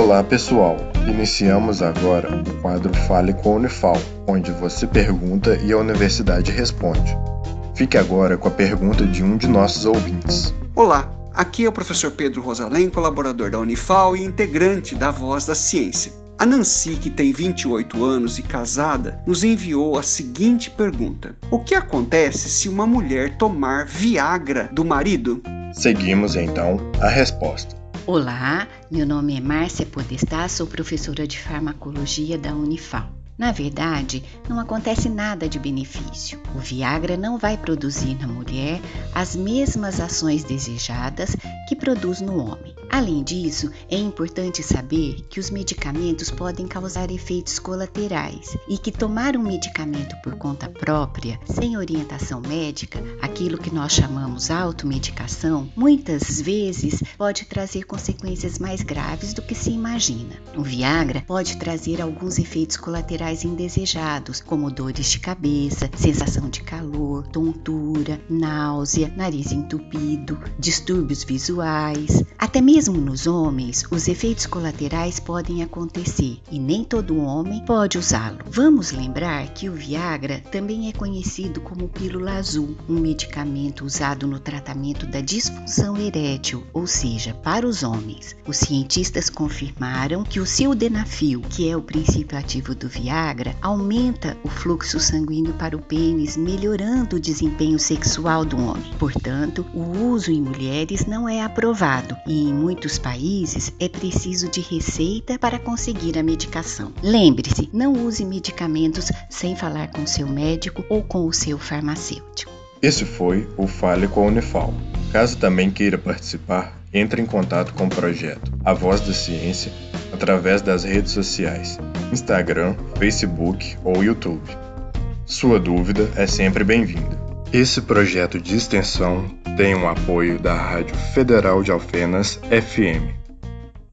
Olá pessoal, iniciamos agora o quadro Fale com a Unifal, onde você pergunta e a universidade responde. Fique agora com a pergunta de um de nossos ouvintes. Olá, aqui é o professor Pedro Rosalém, colaborador da Unifal e integrante da Voz da Ciência. A Nancy, que tem 28 anos e casada, nos enviou a seguinte pergunta: O que acontece se uma mulher tomar Viagra do marido? Seguimos então a resposta. Olá, meu nome é Márcia Podestá, sou professora de farmacologia da Unifal. Na verdade, não acontece nada de benefício. O Viagra não vai produzir na mulher as mesmas ações desejadas que produz no homem. Além disso, é importante saber que os medicamentos podem causar efeitos colaterais e que tomar um medicamento por conta própria, sem orientação médica, aquilo que nós chamamos automedicação, muitas vezes pode trazer consequências mais graves do que se imagina. O Viagra pode trazer alguns efeitos colaterais indesejados, como dores de cabeça, sensação de calor, tontura, náusea, nariz entupido, distúrbios visuais, até mesmo mesmo nos homens, os efeitos colaterais podem acontecer e nem todo homem pode usá-lo. Vamos lembrar que o Viagra também é conhecido como pílula azul, um medicamento usado no tratamento da disfunção erétil, ou seja, para os homens. Os cientistas confirmaram que o sildenafil, que é o princípio ativo do Viagra, aumenta o fluxo sanguíneo para o pênis, melhorando o desempenho sexual do homem. Portanto, o uso em mulheres não é aprovado e em muitos países é preciso de receita para conseguir a medicação. Lembre-se, não use medicamentos sem falar com seu médico ou com o seu farmacêutico. Esse foi o Fale com a Unifal. Caso também queira participar, entre em contato com o projeto A Voz da Ciência através das redes sociais, Instagram, Facebook ou YouTube. Sua dúvida é sempre bem-vinda. Esse projeto de extensão tem o apoio da Rádio Federal de Alfenas FM